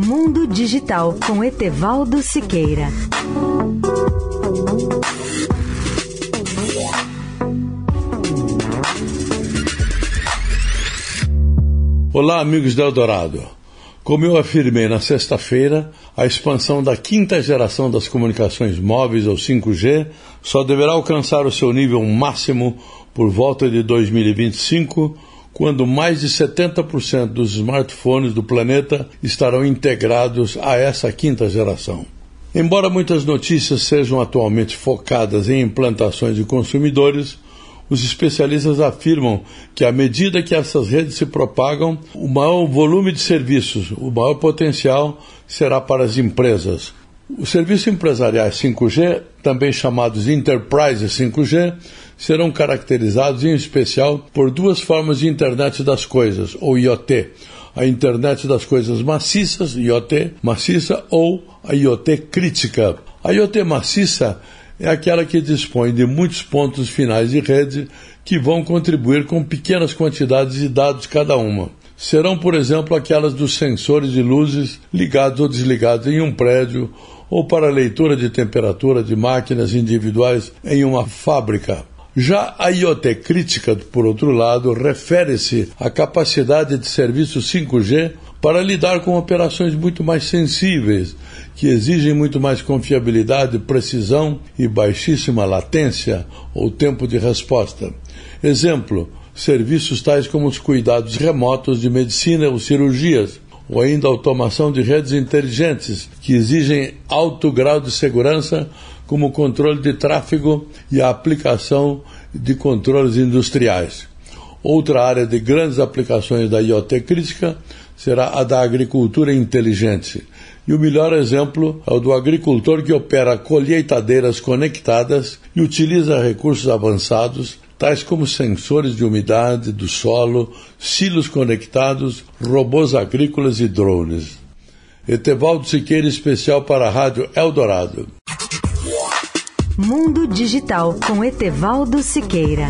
Mundo Digital com Etevaldo Siqueira. Olá, amigos do Eldorado. Como eu afirmei na sexta-feira, a expansão da quinta geração das comunicações móveis ou 5G só deverá alcançar o seu nível máximo por volta de 2025, quando mais de 70% dos smartphones do planeta estarão integrados a essa quinta geração. Embora muitas notícias sejam atualmente focadas em implantações de consumidores, os especialistas afirmam que, à medida que essas redes se propagam, o maior volume de serviços, o maior potencial será para as empresas. Os serviços empresariais 5G, também chamados Enterprise 5G, serão caracterizados em especial por duas formas de internet das coisas, ou IoT. A internet das coisas maciças, IoT maciça, ou a IoT crítica. A IoT maciça é aquela que dispõe de muitos pontos finais de rede que vão contribuir com pequenas quantidades de dados cada uma. Serão, por exemplo, aquelas dos sensores de luzes ligados ou desligados em um prédio ou para leitura de temperatura de máquinas individuais em uma fábrica. Já a IoT crítica, por outro lado, refere-se à capacidade de serviço 5G para lidar com operações muito mais sensíveis, que exigem muito mais confiabilidade, precisão e baixíssima latência ou tempo de resposta. Exemplo: serviços tais como os cuidados remotos de medicina ou cirurgias, ou ainda automação de redes inteligentes, que exigem alto grau de segurança, como o controle de tráfego e a aplicação de controles industriais. Outra área de grandes aplicações da IoT crítica será a da agricultura inteligente. E o melhor exemplo é o do agricultor que opera colheitadeiras conectadas e utiliza recursos avançados, tais como sensores de umidade do solo, silos conectados, robôs agrícolas e drones. Etevaldo Siqueira, especial para a Rádio Eldorado. Mundo Digital com Etevaldo Siqueira.